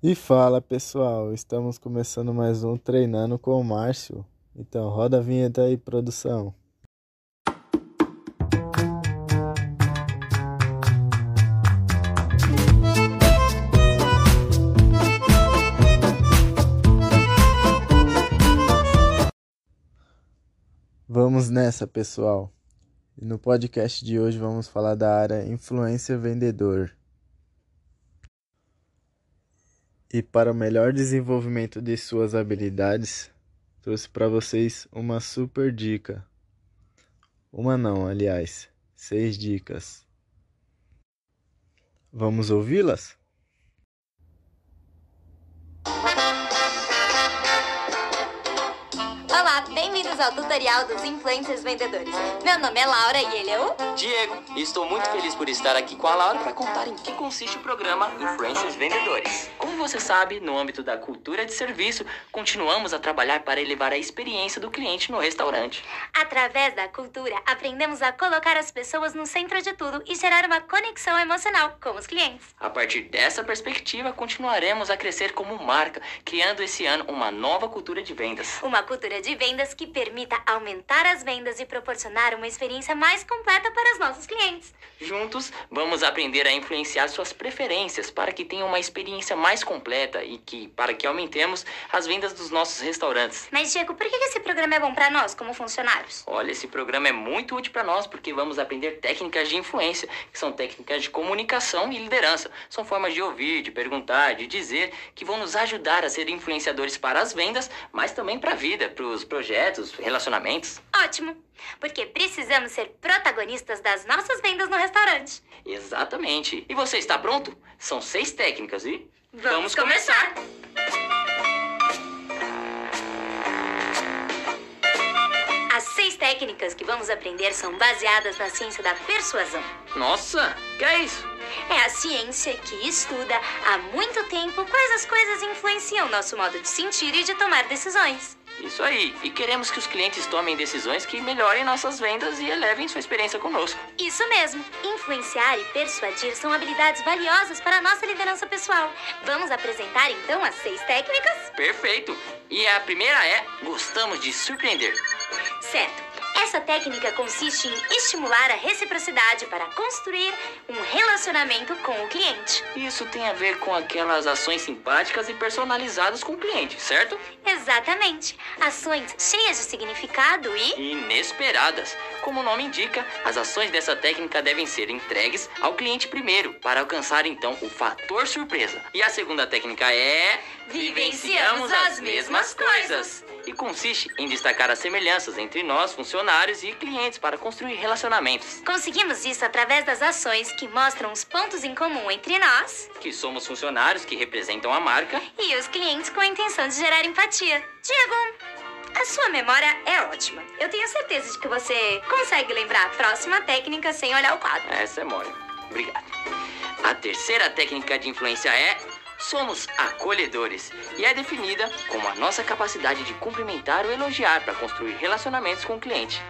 E fala pessoal, estamos começando mais um Treinando com o Márcio. Então roda a vinheta aí, produção. Vamos nessa, pessoal. No podcast de hoje vamos falar da área influência vendedor. E para o melhor desenvolvimento de suas habilidades, trouxe para vocês uma super dica. Uma não, aliás, seis dicas. Vamos ouvi-las? Bem-vindos ao tutorial dos influencers vendedores. Meu nome é Laura e ele é o Diego, e estou muito feliz por estar aqui com a Laura para contar em que consiste o programa Influencers Vendedores. Como você sabe, no âmbito da cultura de serviço, continuamos a trabalhar para elevar a experiência do cliente no restaurante. Através da cultura, aprendemos a colocar as pessoas no centro de tudo e gerar uma conexão emocional com os clientes. A partir dessa perspectiva, continuaremos a crescer como marca, criando esse ano uma nova cultura de vendas. Uma cultura de vendas que permita aumentar as vendas e proporcionar uma experiência mais completa para os nossos clientes. Juntos, vamos aprender a influenciar suas preferências para que tenham uma experiência mais completa e que para que aumentemos as vendas dos nossos restaurantes. Mas, Diego, por que esse programa é bom para nós, como funcionários? Olha, esse programa é muito útil para nós porque vamos aprender técnicas de influência, que são técnicas de comunicação e liderança. São formas de ouvir, de perguntar, de dizer, que vão nos ajudar a ser influenciadores para as vendas, mas também para a vida, para os projetos, relacionamentos. Ótimo! Porque precisamos ser protagonistas das nossas vendas no restaurante. Exatamente. E você está pronto? São seis técnicas e Vamos começar! As seis técnicas que vamos aprender são baseadas na ciência da persuasão. Nossa, que é isso? É a ciência que estuda há muito tempo quais as coisas influenciam nosso modo de sentir e de tomar decisões. Isso aí. E queremos que os clientes tomem decisões que melhorem nossas vendas e elevem sua experiência conosco. Isso mesmo! Influenciar e persuadir são habilidades valiosas para a nossa liderança pessoal. Vamos apresentar então as seis técnicas? Perfeito. E a primeira é gostamos de surpreender. Certo! Essa técnica consiste em estimular a reciprocidade para construir um relacionamento com o cliente. Isso tem a ver com aquelas ações simpáticas e personalizadas com o cliente, certo? Exatamente! Ações cheias de significado e. Inesperadas. Como o nome indica, as ações dessa técnica devem ser entregues ao cliente primeiro, para alcançar então o fator surpresa. E a segunda técnica é. Vivenciamos as mesmas coisas. E consiste em destacar as semelhanças entre nós, funcionários e clientes, para construir relacionamentos. Conseguimos isso através das ações que mostram os pontos em comum entre nós Que somos funcionários que representam a marca. e os clientes com a intenção de gerar empatia. Diego, a sua memória é ótima. Eu tenho certeza de que você consegue lembrar a próxima técnica sem olhar o quadro. Essa é mole. Obrigado. A terceira técnica de influência é somos acolhedores e é definida como a nossa capacidade de cumprimentar ou elogiar para construir relacionamentos com o cliente.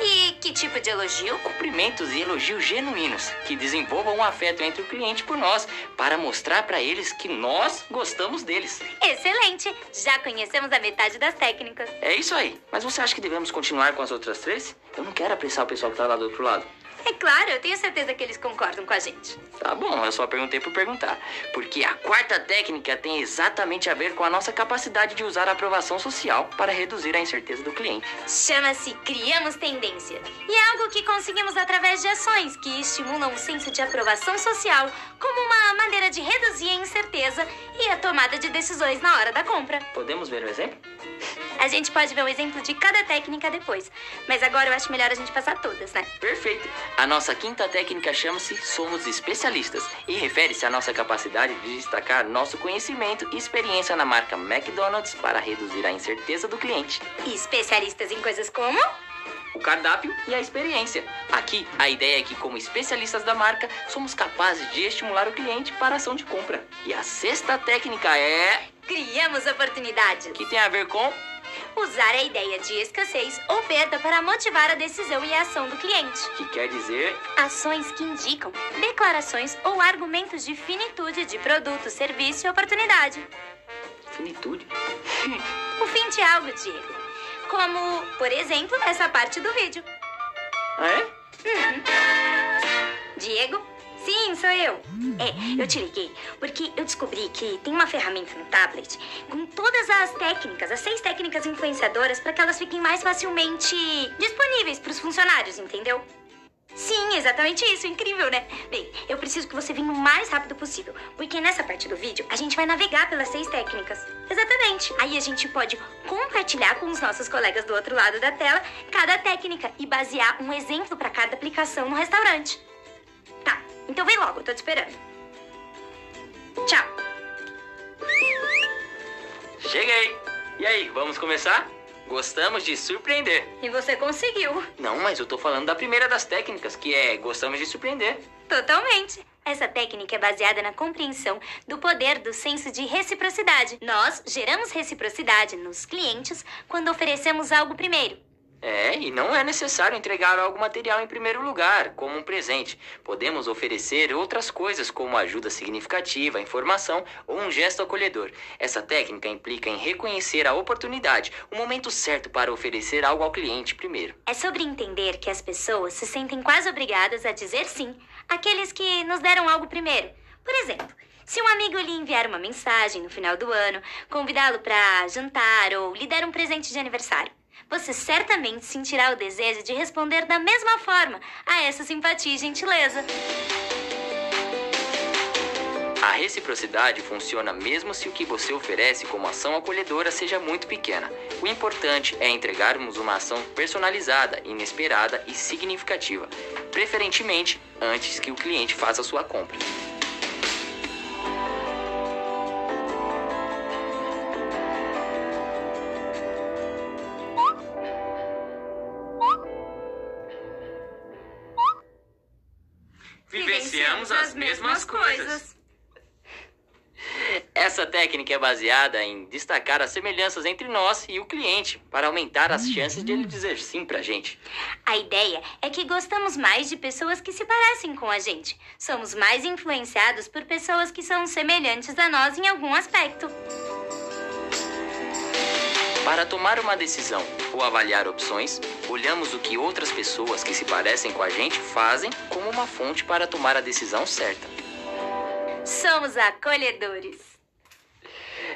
E que tipo de elogio? Cumprimentos e elogios genuínos que desenvolvam um afeto entre o cliente por nós para mostrar para eles que nós gostamos deles. Excelente! Já conhecemos a metade das técnicas. É isso aí. Mas você acha que devemos continuar com as outras três? Eu não quero apressar o pessoal que tá lá do outro lado. É claro, eu tenho certeza que eles concordam com a gente. Tá bom, eu só perguntei por perguntar. Porque a quarta técnica tem exatamente a ver com a nossa capacidade de usar a aprovação social para reduzir a incerteza do cliente. Chama-se Criamos Tendência. E é algo que conseguimos através de ações que estimulam o senso de aprovação social como uma maneira de reduzir a incerteza e a tomada de decisões na hora da compra. Podemos ver o exemplo? A gente pode ver o exemplo de cada técnica depois, mas agora eu acho melhor a gente passar todas, né? Perfeito. A nossa quinta técnica chama-se Somos Especialistas e refere-se à nossa capacidade de destacar nosso conhecimento e experiência na marca McDonald's para reduzir a incerteza do cliente. E especialistas em coisas como? o cardápio e a experiência. Aqui, a ideia é que, como especialistas da marca, somos capazes de estimular o cliente para a ação de compra. E a sexta técnica é Criamos oportunidades. que tem a ver com Usar a ideia de escassez ou perda para motivar a decisão e a ação do cliente. Que quer dizer Ações que indicam declarações ou argumentos de finitude de produto, serviço e oportunidade. finitude. O fim de algo, Diego. Como, por exemplo, essa parte do vídeo. Ah, é? Diego? Sim, sou eu. É, eu te liguei porque eu descobri que tem uma ferramenta no tablet com todas as técnicas, as seis técnicas influenciadoras, para que elas fiquem mais facilmente disponíveis para os funcionários, entendeu? Sim, exatamente isso. Incrível, né? Bem, eu preciso que você venha o mais rápido possível, porque nessa parte do vídeo a gente vai navegar pelas seis técnicas. Exatamente. Aí a gente pode compartilhar com os nossos colegas do outro lado da tela cada técnica e basear um exemplo para cada aplicação no restaurante. Então vem logo, eu tô te esperando. Tchau. Cheguei! E aí, vamos começar? Gostamos de surpreender. E você conseguiu. Não, mas eu tô falando da primeira das técnicas, que é gostamos de surpreender. Totalmente. Essa técnica é baseada na compreensão do poder do senso de reciprocidade. Nós geramos reciprocidade nos clientes quando oferecemos algo primeiro. É, e não é necessário entregar algo material em primeiro lugar, como um presente. Podemos oferecer outras coisas, como ajuda significativa, informação ou um gesto acolhedor. Essa técnica implica em reconhecer a oportunidade, o momento certo para oferecer algo ao cliente primeiro. É sobre entender que as pessoas se sentem quase obrigadas a dizer sim àqueles que nos deram algo primeiro. Por exemplo, se um amigo lhe enviar uma mensagem no final do ano, convidá-lo para jantar ou lhe der um presente de aniversário, você certamente sentirá o desejo de responder da mesma forma a essa simpatia e gentileza. A reciprocidade funciona mesmo se o que você oferece como ação acolhedora seja muito pequena. O importante é entregarmos uma ação personalizada, inesperada e significativa, preferentemente antes que o cliente faça sua compra. Vivenciamos as mesmas coisas. Essa técnica é baseada em destacar as semelhanças entre nós e o cliente, para aumentar as chances de ele dizer sim pra gente. A ideia é que gostamos mais de pessoas que se parecem com a gente. Somos mais influenciados por pessoas que são semelhantes a nós em algum aspecto. Para tomar uma decisão ou avaliar opções, olhamos o que outras pessoas que se parecem com a gente fazem como uma fonte para tomar a decisão certa. Somos acolhedores.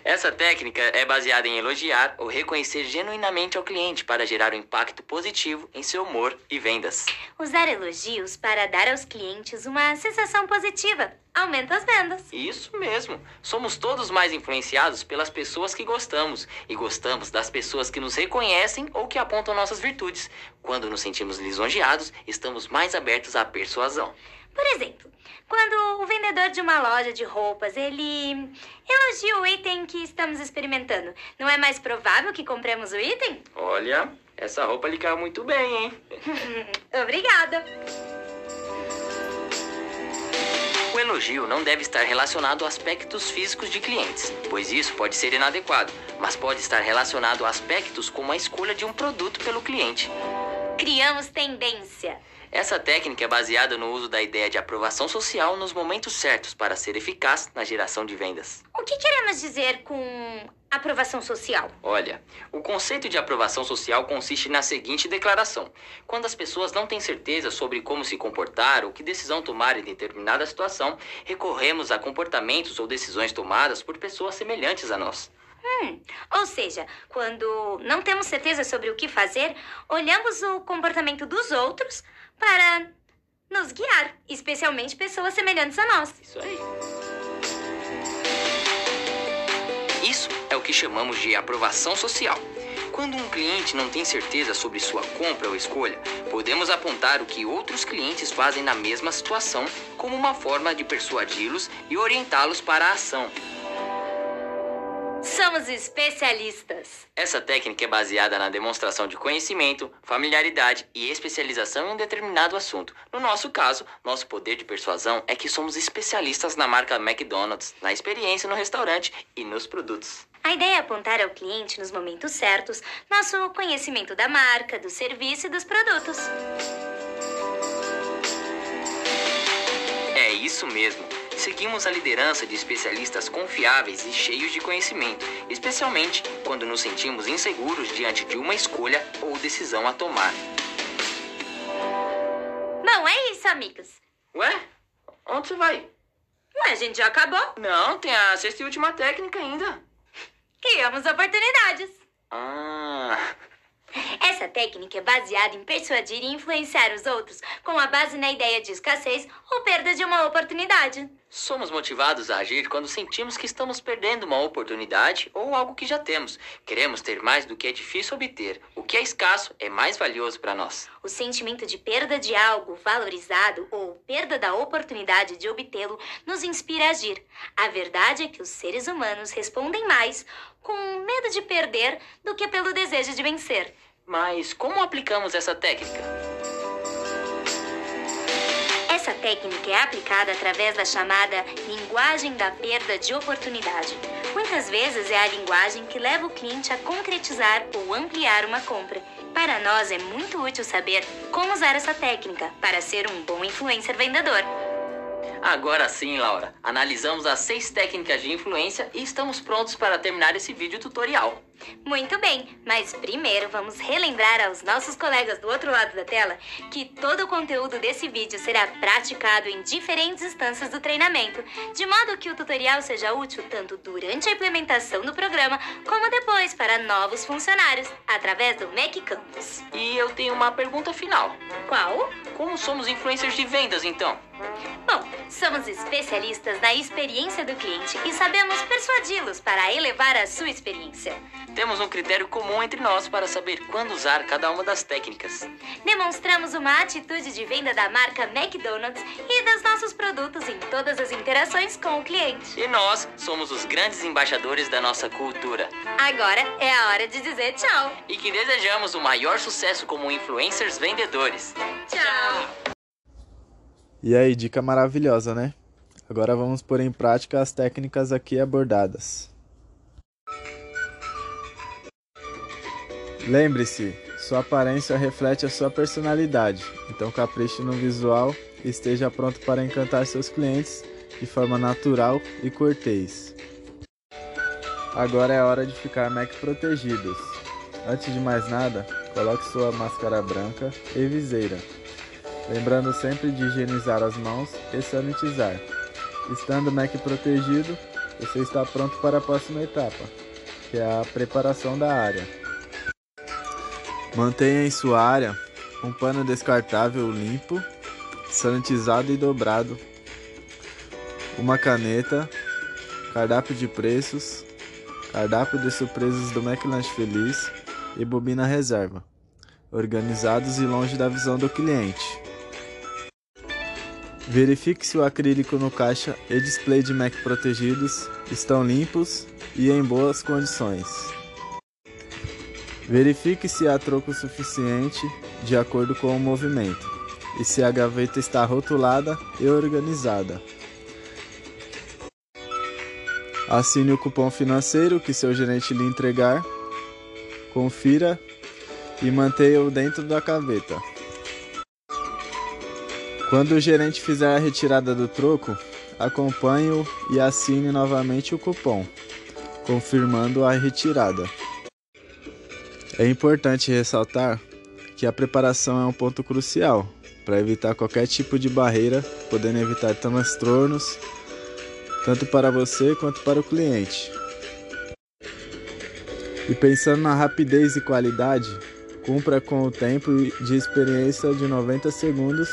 Essa técnica é baseada em elogiar ou reconhecer genuinamente ao cliente para gerar um impacto positivo em seu humor e vendas. Usar elogios para dar aos clientes uma sensação positiva aumenta as vendas. Isso mesmo. Somos todos mais influenciados pelas pessoas que gostamos e gostamos das pessoas que nos reconhecem ou que apontam nossas virtudes. Quando nos sentimos lisonjeados, estamos mais abertos à persuasão. Por exemplo, quando o vendedor de uma loja de roupas, ele elogia o item que estamos experimentando, não é mais provável que compremos o item? Olha, essa roupa lhe caiu muito bem, hein? Obrigada. O elogio não deve estar relacionado a aspectos físicos de clientes, pois isso pode ser inadequado, mas pode estar relacionado a aspectos como a escolha de um produto pelo cliente. Criamos tendência. Essa técnica é baseada no uso da ideia de aprovação social nos momentos certos para ser eficaz na geração de vendas. O que queremos dizer com aprovação social? Olha, o conceito de aprovação social consiste na seguinte declaração: quando as pessoas não têm certeza sobre como se comportar ou que decisão tomar em determinada situação, recorremos a comportamentos ou decisões tomadas por pessoas semelhantes a nós. Hum, ou seja, quando não temos certeza sobre o que fazer, olhamos o comportamento dos outros para nos guiar, especialmente pessoas semelhantes a nós. Isso aí. Isso é o que chamamos de aprovação social. Quando um cliente não tem certeza sobre sua compra ou escolha, podemos apontar o que outros clientes fazem na mesma situação como uma forma de persuadi-los e orientá-los para a ação. Somos especialistas. Essa técnica é baseada na demonstração de conhecimento, familiaridade e especialização em um determinado assunto. No nosso caso, nosso poder de persuasão é que somos especialistas na marca McDonald's, na experiência no restaurante e nos produtos. A ideia é apontar ao cliente nos momentos certos nosso conhecimento da marca, do serviço e dos produtos. É isso mesmo. Seguimos a liderança de especialistas confiáveis e cheios de conhecimento, especialmente quando nos sentimos inseguros diante de uma escolha ou decisão a tomar. Bom, é isso, amigos. Ué? Onde você vai? Ué, a gente já acabou? Não, tem a sexta e última técnica ainda. Criamos oportunidades. Ah. Técnica é baseada em persuadir e influenciar os outros com a base na ideia de escassez ou perda de uma oportunidade. Somos motivados a agir quando sentimos que estamos perdendo uma oportunidade ou algo que já temos. Queremos ter mais do que é difícil obter. O que é escasso é mais valioso para nós. O sentimento de perda de algo valorizado ou perda da oportunidade de obtê-lo nos inspira a agir. A verdade é que os seres humanos respondem mais com medo de perder do que pelo desejo de vencer. Mas como aplicamos essa técnica? Essa técnica é aplicada através da chamada linguagem da perda de oportunidade. Muitas vezes é a linguagem que leva o cliente a concretizar ou ampliar uma compra. Para nós é muito útil saber como usar essa técnica para ser um bom influencer vendedor. Agora sim, Laura. Analisamos as seis técnicas de influência e estamos prontos para terminar esse vídeo tutorial. Muito bem, mas primeiro vamos relembrar aos nossos colegas do outro lado da tela que todo o conteúdo desse vídeo será praticado em diferentes instâncias do treinamento, de modo que o tutorial seja útil tanto durante a implementação do programa como depois para novos funcionários, através do Mac Campus. E eu tenho uma pergunta final. Qual? Como somos influencers de vendas, então? Bom, somos especialistas na experiência do cliente e sabemos persuadi-los para elevar a sua experiência. Temos um critério comum entre nós para saber quando usar cada uma das técnicas. Demonstramos uma atitude de venda da marca McDonald's e dos nossos produtos em todas as interações com o cliente. E nós somos os grandes embaixadores da nossa cultura. Agora é a hora de dizer tchau. E que desejamos o maior sucesso como influencers vendedores. Tchau. E aí, dica maravilhosa, né? Agora vamos pôr em prática as técnicas aqui abordadas. Lembre-se, sua aparência reflete a sua personalidade, então capriche no visual e esteja pronto para encantar seus clientes de forma natural e cortês. Agora é hora de ficar Mac protegidos. Antes de mais nada, coloque sua máscara branca e viseira, lembrando sempre de higienizar as mãos e sanitizar. Estando Mac protegido, você está pronto para a próxima etapa, que é a preparação da área. Mantenha em sua área um pano descartável limpo, sanitizado e dobrado, uma caneta, cardápio de preços, cardápio de surpresas do McLanche Feliz e bobina reserva, organizados e longe da visão do cliente. Verifique se o acrílico no caixa e display de Mac protegidos estão limpos e em boas condições. Verifique se há troco suficiente de acordo com o movimento e se a gaveta está rotulada e organizada. Assine o cupom financeiro que seu gerente lhe entregar. Confira e mantenha-o dentro da gaveta. Quando o gerente fizer a retirada do troco, acompanhe-o e assine novamente o cupom, confirmando a retirada. É importante ressaltar que a preparação é um ponto crucial para evitar qualquer tipo de barreira, podendo evitar transtornos tanto para você quanto para o cliente. E pensando na rapidez e qualidade, cumpra com o tempo de experiência de 90 segundos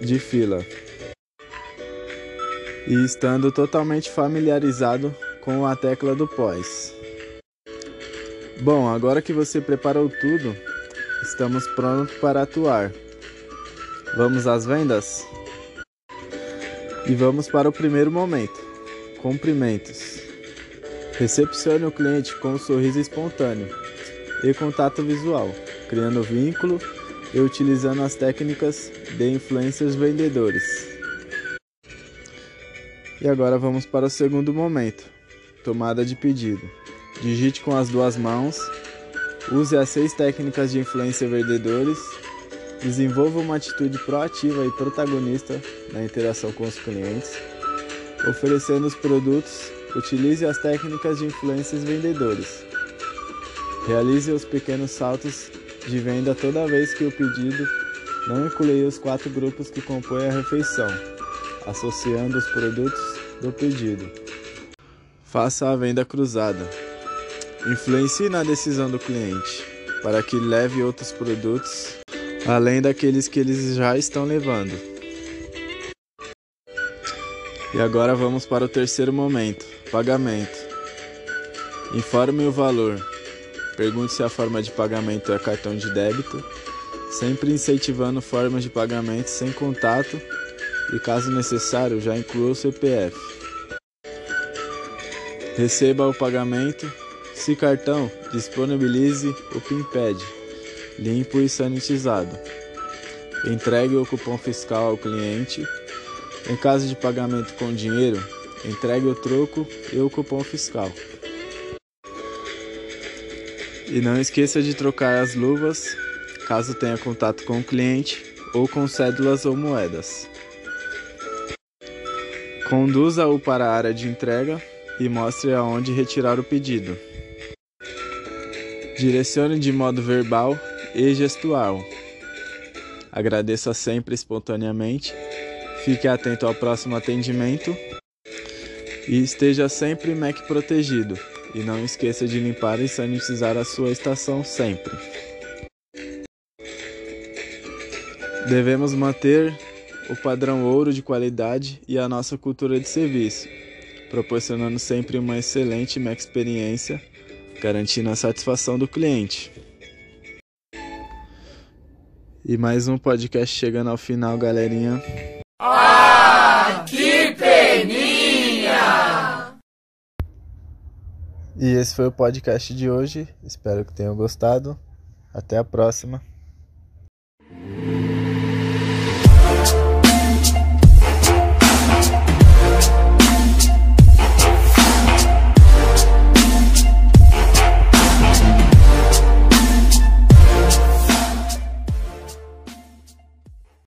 de fila. E estando totalmente familiarizado com a tecla do pós. Bom, agora que você preparou tudo, estamos prontos para atuar. Vamos às vendas? E vamos para o primeiro momento: cumprimentos. Recepcione o cliente com um sorriso espontâneo e contato visual, criando vínculo e utilizando as técnicas de influências vendedores. E agora vamos para o segundo momento: tomada de pedido. Digite com as duas mãos. Use as seis técnicas de influência vendedores. Desenvolva uma atitude proativa e protagonista na interação com os clientes. Oferecendo os produtos, utilize as técnicas de influências vendedores. Realize os pequenos saltos de venda toda vez que o pedido não incluir os quatro grupos que compõem a refeição, associando os produtos do pedido. Faça a venda cruzada. Influencie na decisão do cliente para que leve outros produtos além daqueles que eles já estão levando. E agora vamos para o terceiro momento: pagamento. Informe o valor. Pergunte se a forma de pagamento é cartão de débito, sempre incentivando formas de pagamento sem contato e, caso necessário, já inclua o CPF. Receba o pagamento. Se cartão, disponibilize o PIN-PAD, limpo e sanitizado. Entregue o cupom fiscal ao cliente. Em caso de pagamento com dinheiro, entregue o troco e o cupom fiscal. E não esqueça de trocar as luvas caso tenha contato com o cliente ou com cédulas ou moedas. Conduza-o para a área de entrega e mostre aonde retirar o pedido. Direcione de modo verbal e gestual. Agradeça sempre espontaneamente. Fique atento ao próximo atendimento e esteja sempre MEC protegido. E não esqueça de limpar e sanitizar a sua estação sempre. Devemos manter o padrão ouro de qualidade e a nossa cultura de serviço, proporcionando sempre uma excelente experiência, garantindo a satisfação do cliente. E mais um podcast chegando ao final, galerinha. Ah, que peninha! E esse foi o podcast de hoje. Espero que tenham gostado. Até a próxima.